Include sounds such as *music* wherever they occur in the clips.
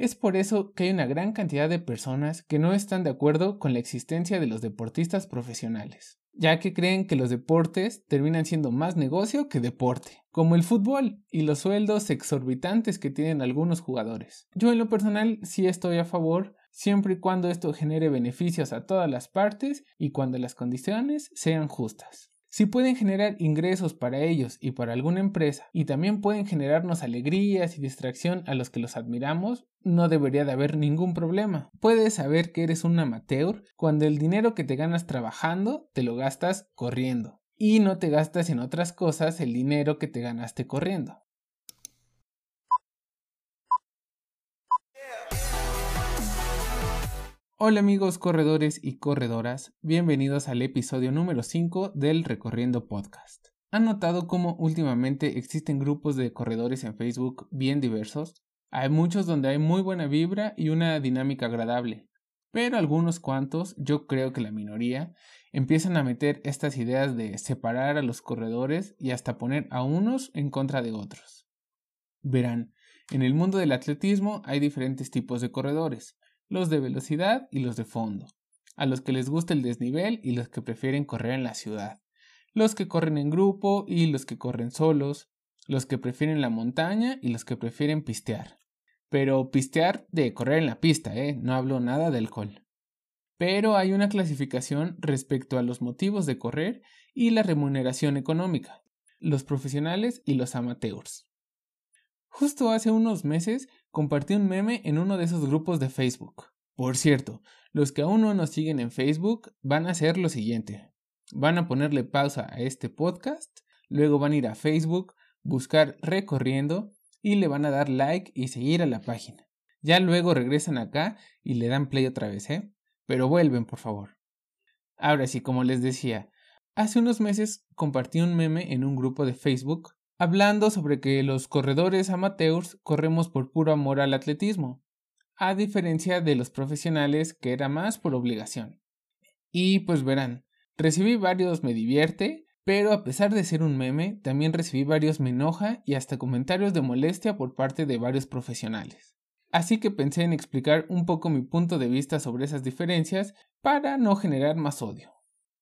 Es por eso que hay una gran cantidad de personas que no están de acuerdo con la existencia de los deportistas profesionales, ya que creen que los deportes terminan siendo más negocio que deporte, como el fútbol y los sueldos exorbitantes que tienen algunos jugadores. Yo en lo personal sí estoy a favor siempre y cuando esto genere beneficios a todas las partes y cuando las condiciones sean justas. Si pueden generar ingresos para ellos y para alguna empresa y también pueden generarnos alegrías y distracción a los que los admiramos, no debería de haber ningún problema. Puedes saber que eres un amateur cuando el dinero que te ganas trabajando te lo gastas corriendo y no te gastas en otras cosas el dinero que te ganaste corriendo. Hola amigos corredores y corredoras, bienvenidos al episodio número 5 del Recorriendo Podcast. ¿Han notado cómo últimamente existen grupos de corredores en Facebook bien diversos? Hay muchos donde hay muy buena vibra y una dinámica agradable, pero algunos cuantos, yo creo que la minoría, empiezan a meter estas ideas de separar a los corredores y hasta poner a unos en contra de otros. Verán, en el mundo del atletismo hay diferentes tipos de corredores, los de velocidad y los de fondo, a los que les gusta el desnivel y los que prefieren correr en la ciudad, los que corren en grupo y los que corren solos, los que prefieren la montaña y los que prefieren pistear. Pero pistear de correr en la pista, ¿eh? No hablo nada de alcohol. Pero hay una clasificación respecto a los motivos de correr y la remuneración económica, los profesionales y los amateurs. Justo hace unos meses compartí un meme en uno de esos grupos de Facebook. Por cierto, los que aún no nos siguen en Facebook van a hacer lo siguiente. Van a ponerle pausa a este podcast, luego van a ir a Facebook, buscar recorriendo y le van a dar like y seguir a la página. Ya luego regresan acá y le dan play otra vez, ¿eh? Pero vuelven, por favor. Ahora sí, como les decía, hace unos meses compartí un meme en un grupo de Facebook hablando sobre que los corredores amateurs corremos por puro amor al atletismo, a diferencia de los profesionales que era más por obligación. Y pues verán, recibí varios me divierte, pero a pesar de ser un meme, también recibí varios me enoja y hasta comentarios de molestia por parte de varios profesionales. Así que pensé en explicar un poco mi punto de vista sobre esas diferencias para no generar más odio.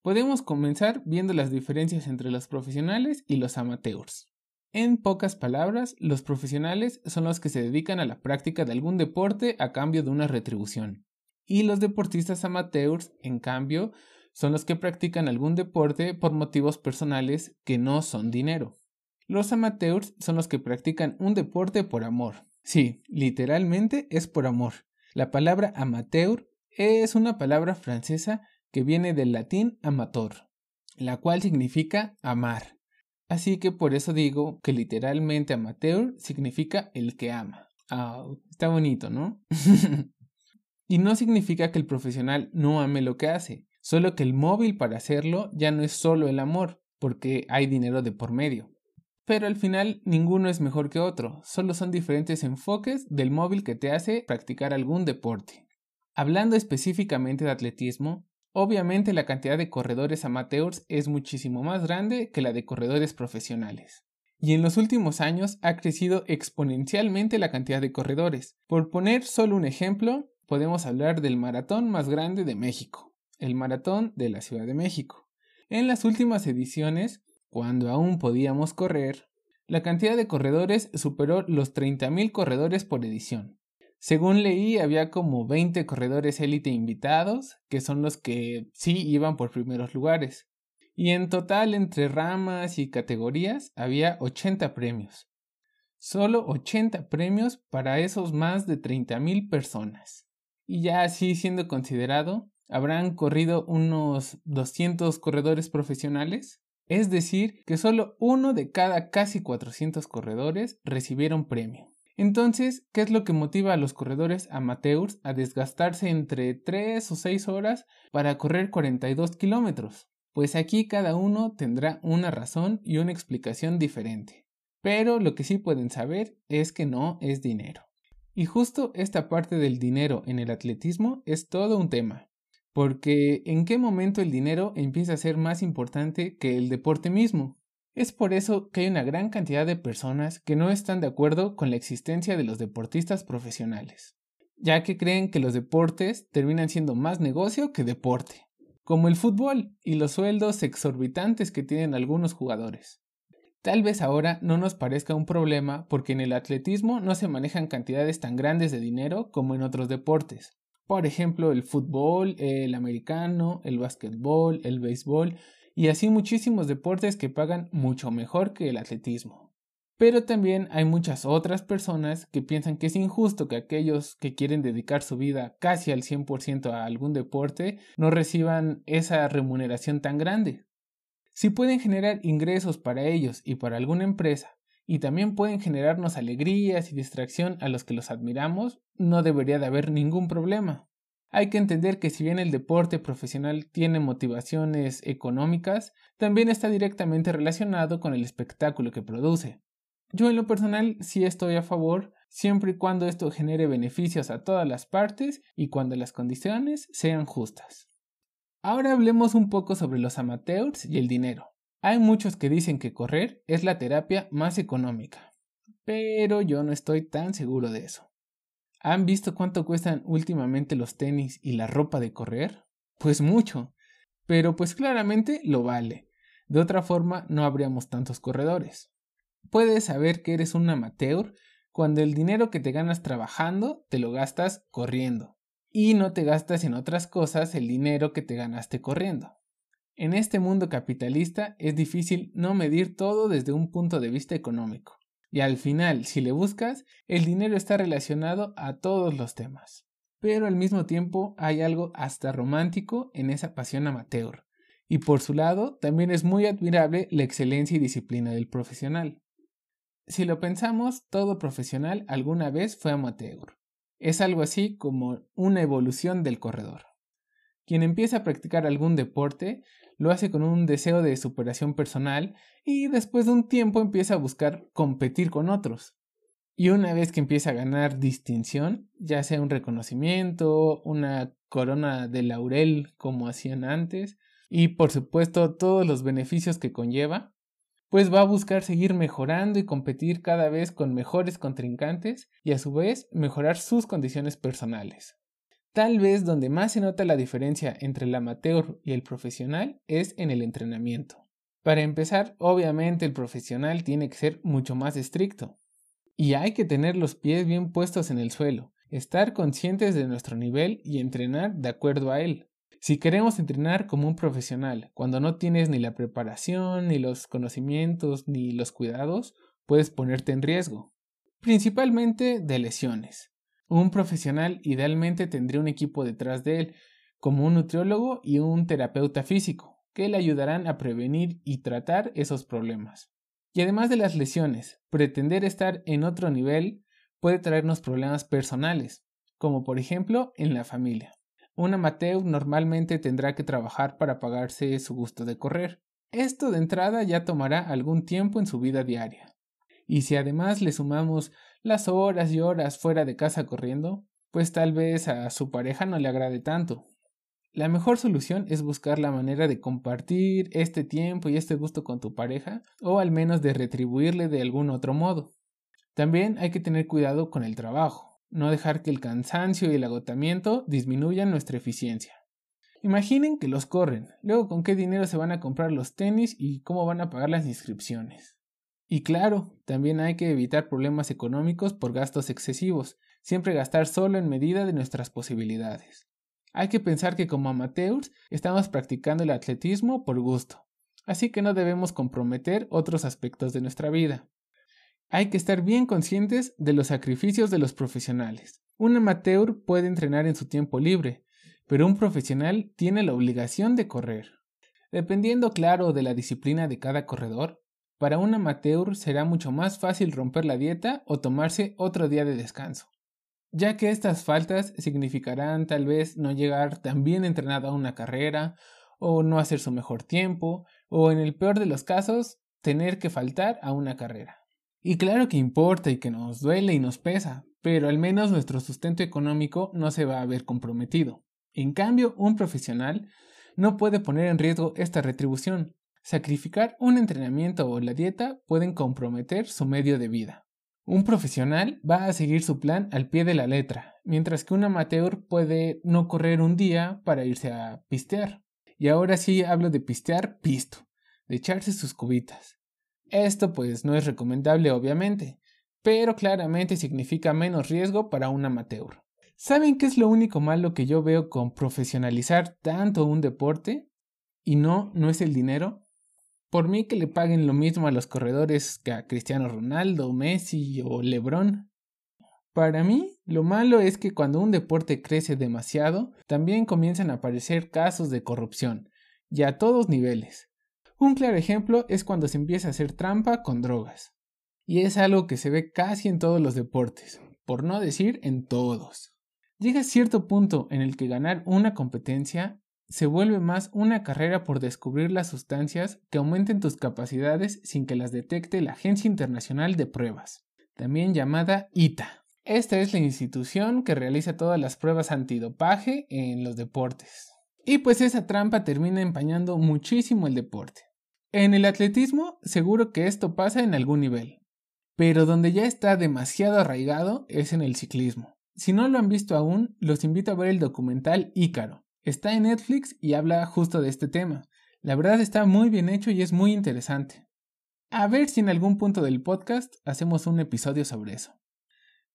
Podemos comenzar viendo las diferencias entre los profesionales y los amateurs. En pocas palabras, los profesionales son los que se dedican a la práctica de algún deporte a cambio de una retribución. Y los deportistas amateurs, en cambio, son los que practican algún deporte por motivos personales que no son dinero. Los amateurs son los que practican un deporte por amor. Sí, literalmente es por amor. La palabra amateur es una palabra francesa que viene del latín amator, la cual significa amar. Así que por eso digo que literalmente amateur significa el que ama. Ah, está bonito, ¿no? *laughs* y no significa que el profesional no ame lo que hace, solo que el móvil para hacerlo ya no es solo el amor, porque hay dinero de por medio. Pero al final ninguno es mejor que otro, solo son diferentes enfoques del móvil que te hace practicar algún deporte. Hablando específicamente de atletismo, Obviamente la cantidad de corredores amateurs es muchísimo más grande que la de corredores profesionales. Y en los últimos años ha crecido exponencialmente la cantidad de corredores. Por poner solo un ejemplo, podemos hablar del maratón más grande de México, el maratón de la Ciudad de México. En las últimas ediciones, cuando aún podíamos correr, la cantidad de corredores superó los 30.000 corredores por edición. Según leí, había como 20 corredores élite invitados, que son los que sí iban por primeros lugares. Y en total, entre ramas y categorías, había 80 premios. Solo 80 premios para esos más de 30.000 personas. Y ya así siendo considerado, habrán corrido unos 200 corredores profesionales. Es decir, que solo uno de cada casi 400 corredores recibieron premio. Entonces, ¿qué es lo que motiva a los corredores amateurs a desgastarse entre 3 o 6 horas para correr 42 kilómetros? Pues aquí cada uno tendrá una razón y una explicación diferente. Pero lo que sí pueden saber es que no es dinero. Y justo esta parte del dinero en el atletismo es todo un tema. Porque ¿en qué momento el dinero empieza a ser más importante que el deporte mismo? Es por eso que hay una gran cantidad de personas que no están de acuerdo con la existencia de los deportistas profesionales. ya que creen que los deportes terminan siendo más negocio que deporte, como el fútbol y los sueldos exorbitantes que tienen algunos jugadores. Tal vez ahora no nos parezca un problema porque en el atletismo no se manejan cantidades tan grandes de dinero como en otros deportes. Por ejemplo, el fútbol, el americano, el básquetbol, el béisbol y así muchísimos deportes que pagan mucho mejor que el atletismo. Pero también hay muchas otras personas que piensan que es injusto que aquellos que quieren dedicar su vida casi al 100% a algún deporte no reciban esa remuneración tan grande. Si pueden generar ingresos para ellos y para alguna empresa, y también pueden generarnos alegrías y distracción a los que los admiramos, no debería de haber ningún problema. Hay que entender que si bien el deporte profesional tiene motivaciones económicas, también está directamente relacionado con el espectáculo que produce. Yo en lo personal sí estoy a favor siempre y cuando esto genere beneficios a todas las partes y cuando las condiciones sean justas. Ahora hablemos un poco sobre los amateurs y el dinero. Hay muchos que dicen que correr es la terapia más económica, pero yo no estoy tan seguro de eso. ¿Han visto cuánto cuestan últimamente los tenis y la ropa de correr? Pues mucho, pero pues claramente lo vale. De otra forma no habríamos tantos corredores. Puedes saber que eres un amateur cuando el dinero que te ganas trabajando te lo gastas corriendo y no te gastas en otras cosas el dinero que te ganaste corriendo. En este mundo capitalista es difícil no medir todo desde un punto de vista económico. Y al final, si le buscas, el dinero está relacionado a todos los temas. Pero al mismo tiempo hay algo hasta romántico en esa pasión amateur. Y por su lado, también es muy admirable la excelencia y disciplina del profesional. Si lo pensamos, todo profesional alguna vez fue amateur. Es algo así como una evolución del corredor. Quien empieza a practicar algún deporte lo hace con un deseo de superación personal y después de un tiempo empieza a buscar competir con otros. Y una vez que empieza a ganar distinción, ya sea un reconocimiento, una corona de laurel como hacían antes, y por supuesto todos los beneficios que conlleva, pues va a buscar seguir mejorando y competir cada vez con mejores contrincantes y a su vez mejorar sus condiciones personales. Tal vez donde más se nota la diferencia entre el amateur y el profesional es en el entrenamiento. Para empezar, obviamente el profesional tiene que ser mucho más estricto. Y hay que tener los pies bien puestos en el suelo, estar conscientes de nuestro nivel y entrenar de acuerdo a él. Si queremos entrenar como un profesional, cuando no tienes ni la preparación, ni los conocimientos, ni los cuidados, puedes ponerte en riesgo, principalmente de lesiones. Un profesional idealmente tendría un equipo detrás de él, como un nutriólogo y un terapeuta físico, que le ayudarán a prevenir y tratar esos problemas. Y además de las lesiones, pretender estar en otro nivel puede traernos problemas personales, como por ejemplo en la familia. Un amateur normalmente tendrá que trabajar para pagarse su gusto de correr. Esto de entrada ya tomará algún tiempo en su vida diaria. Y si además le sumamos las horas y horas fuera de casa corriendo, pues tal vez a su pareja no le agrade tanto. La mejor solución es buscar la manera de compartir este tiempo y este gusto con tu pareja, o al menos de retribuirle de algún otro modo. También hay que tener cuidado con el trabajo no dejar que el cansancio y el agotamiento disminuyan nuestra eficiencia. Imaginen que los corren, luego con qué dinero se van a comprar los tenis y cómo van a pagar las inscripciones. Y claro, también hay que evitar problemas económicos por gastos excesivos, siempre gastar solo en medida de nuestras posibilidades. Hay que pensar que como amateurs estamos practicando el atletismo por gusto, así que no debemos comprometer otros aspectos de nuestra vida. Hay que estar bien conscientes de los sacrificios de los profesionales. Un amateur puede entrenar en su tiempo libre, pero un profesional tiene la obligación de correr. Dependiendo, claro, de la disciplina de cada corredor, para un amateur será mucho más fácil romper la dieta o tomarse otro día de descanso, ya que estas faltas significarán tal vez no llegar tan bien entrenado a una carrera, o no hacer su mejor tiempo, o en el peor de los casos, tener que faltar a una carrera. Y claro que importa y que nos duele y nos pesa, pero al menos nuestro sustento económico no se va a ver comprometido. En cambio, un profesional no puede poner en riesgo esta retribución. Sacrificar un entrenamiento o la dieta pueden comprometer su medio de vida. Un profesional va a seguir su plan al pie de la letra, mientras que un amateur puede no correr un día para irse a pistear. Y ahora sí hablo de pistear pisto, de echarse sus cubitas. Esto pues no es recomendable obviamente, pero claramente significa menos riesgo para un amateur. ¿Saben qué es lo único malo que yo veo con profesionalizar tanto un deporte? Y no, no es el dinero. Por mí que le paguen lo mismo a los corredores que a Cristiano Ronaldo, Messi o Lebron. Para mí, lo malo es que cuando un deporte crece demasiado, también comienzan a aparecer casos de corrupción, y a todos niveles. Un claro ejemplo es cuando se empieza a hacer trampa con drogas. Y es algo que se ve casi en todos los deportes, por no decir en todos. Llega cierto punto en el que ganar una competencia se vuelve más una carrera por descubrir las sustancias que aumenten tus capacidades sin que las detecte la Agencia Internacional de Pruebas, también llamada ITA. Esta es la institución que realiza todas las pruebas antidopaje en los deportes. Y pues esa trampa termina empañando muchísimo el deporte. En el atletismo seguro que esto pasa en algún nivel, pero donde ya está demasiado arraigado es en el ciclismo. Si no lo han visto aún, los invito a ver el documental Ícaro, Está en Netflix y habla justo de este tema. La verdad está muy bien hecho y es muy interesante. A ver si en algún punto del podcast hacemos un episodio sobre eso.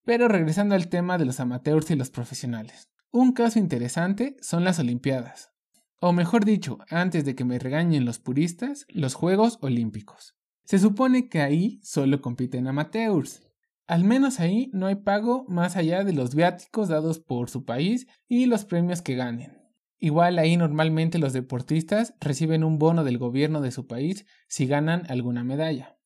Pero regresando al tema de los amateurs y los profesionales. Un caso interesante son las Olimpiadas. O mejor dicho, antes de que me regañen los puristas, los Juegos Olímpicos. Se supone que ahí solo compiten amateurs. Al menos ahí no hay pago más allá de los viáticos dados por su país y los premios que ganen. Igual ahí normalmente los deportistas reciben un bono del gobierno de su país si ganan alguna medalla.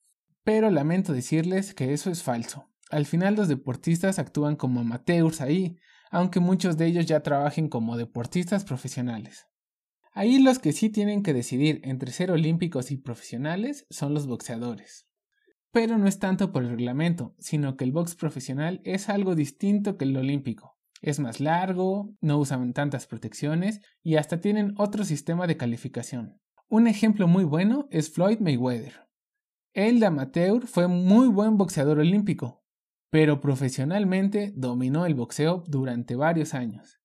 Pero lamento decirles que eso es falso. Al final los deportistas actúan como amateurs ahí, aunque muchos de ellos ya trabajen como deportistas profesionales. Ahí los que sí tienen que decidir entre ser olímpicos y profesionales son los boxeadores. Pero no es tanto por el reglamento, sino que el box profesional es algo distinto que el olímpico. Es más largo, no usan tantas protecciones y hasta tienen otro sistema de calificación. Un ejemplo muy bueno es Floyd Mayweather. Él de amateur fue muy buen boxeador olímpico, pero profesionalmente dominó el boxeo durante varios años.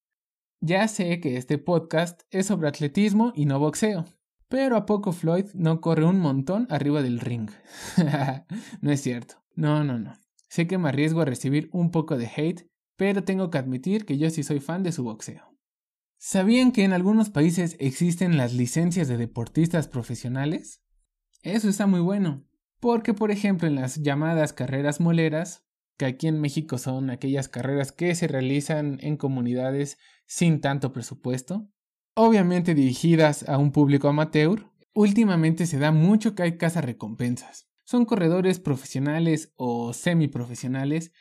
Ya sé que este podcast es sobre atletismo y no boxeo, pero a poco Floyd no corre un montón arriba del ring. *laughs* no es cierto. No, no, no. Sé que me arriesgo a recibir un poco de hate pero tengo que admitir que yo sí soy fan de su boxeo. ¿Sabían que en algunos países existen las licencias de deportistas profesionales? Eso está muy bueno, porque por ejemplo en las llamadas carreras moleras, que aquí en México son aquellas carreras que se realizan en comunidades sin tanto presupuesto, obviamente dirigidas a un público amateur, últimamente se da mucho que hay recompensas. Son corredores profesionales o semiprofesionales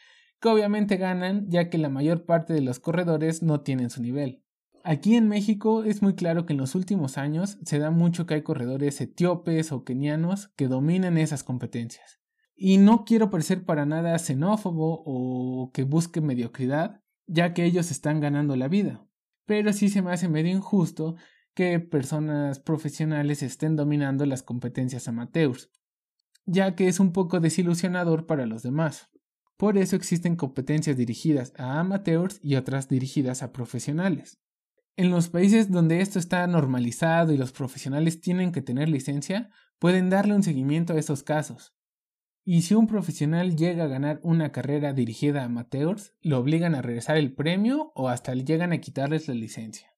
que obviamente ganan ya que la mayor parte de los corredores no tienen su nivel. Aquí en México es muy claro que en los últimos años se da mucho que hay corredores etíopes o kenianos que dominan esas competencias. Y no quiero parecer para nada xenófobo o que busque mediocridad, ya que ellos están ganando la vida. Pero sí se me hace medio injusto que personas profesionales estén dominando las competencias amateurs, ya que es un poco desilusionador para los demás. Por eso existen competencias dirigidas a amateurs y otras dirigidas a profesionales. En los países donde esto está normalizado y los profesionales tienen que tener licencia, pueden darle un seguimiento a esos casos. Y si un profesional llega a ganar una carrera dirigida a amateurs, lo obligan a regresar el premio o hasta llegan a quitarles la licencia.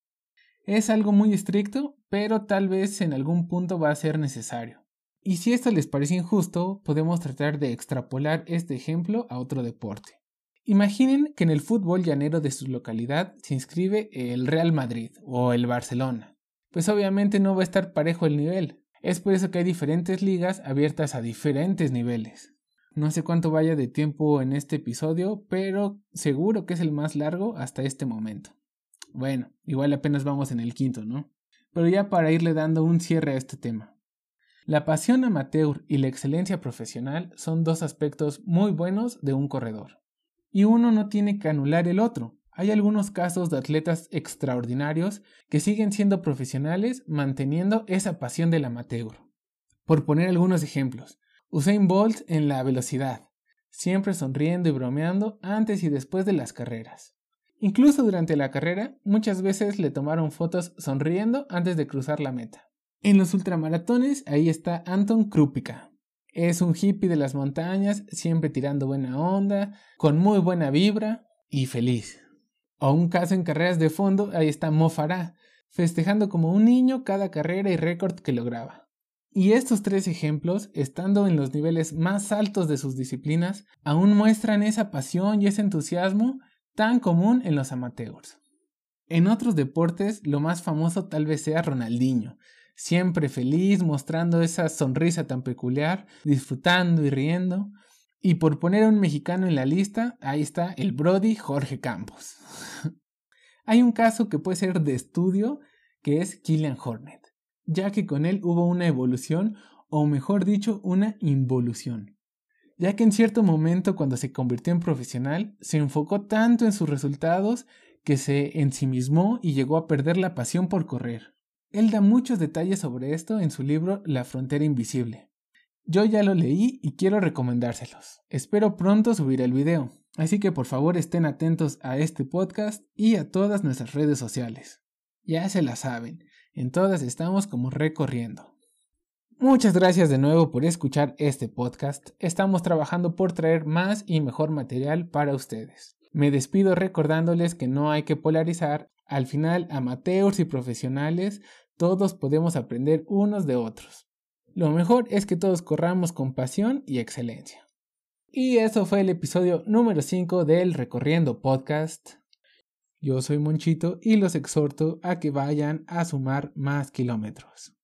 Es algo muy estricto, pero tal vez en algún punto va a ser necesario. Y si esto les parece injusto, podemos tratar de extrapolar este ejemplo a otro deporte. Imaginen que en el fútbol llanero de su localidad se inscribe el Real Madrid o el Barcelona. Pues obviamente no va a estar parejo el nivel. Es por eso que hay diferentes ligas abiertas a diferentes niveles. No sé cuánto vaya de tiempo en este episodio, pero seguro que es el más largo hasta este momento. Bueno, igual apenas vamos en el quinto, ¿no? Pero ya para irle dando un cierre a este tema. La pasión amateur y la excelencia profesional son dos aspectos muy buenos de un corredor. Y uno no tiene que anular el otro. Hay algunos casos de atletas extraordinarios que siguen siendo profesionales manteniendo esa pasión del amateur. Por poner algunos ejemplos, Usain Bolt en la velocidad, siempre sonriendo y bromeando antes y después de las carreras. Incluso durante la carrera, muchas veces le tomaron fotos sonriendo antes de cruzar la meta. En los ultramaratones, ahí está Anton Krupika. Es un hippie de las montañas, siempre tirando buena onda, con muy buena vibra y feliz. O un caso en carreras de fondo, ahí está Mo Farah, festejando como un niño cada carrera y récord que lograba. Y estos tres ejemplos, estando en los niveles más altos de sus disciplinas, aún muestran esa pasión y ese entusiasmo tan común en los amateurs. En otros deportes, lo más famoso tal vez sea Ronaldinho, siempre feliz, mostrando esa sonrisa tan peculiar, disfrutando y riendo. Y por poner a un mexicano en la lista, ahí está el Brody Jorge Campos. *laughs* Hay un caso que puede ser de estudio, que es Killian Hornet ya que con él hubo una evolución, o mejor dicho, una involución. Ya que en cierto momento cuando se convirtió en profesional, se enfocó tanto en sus resultados que se ensimismó y llegó a perder la pasión por correr. Él da muchos detalles sobre esto en su libro La frontera invisible. Yo ya lo leí y quiero recomendárselos. Espero pronto subir el video, así que por favor estén atentos a este podcast y a todas nuestras redes sociales. Ya se la saben, en todas estamos como recorriendo. Muchas gracias de nuevo por escuchar este podcast. Estamos trabajando por traer más y mejor material para ustedes. Me despido recordándoles que no hay que polarizar. Al final, amateurs y profesionales, todos podemos aprender unos de otros. Lo mejor es que todos corramos con pasión y excelencia. Y eso fue el episodio número 5 del Recorriendo Podcast. Yo soy Monchito y los exhorto a que vayan a sumar más kilómetros.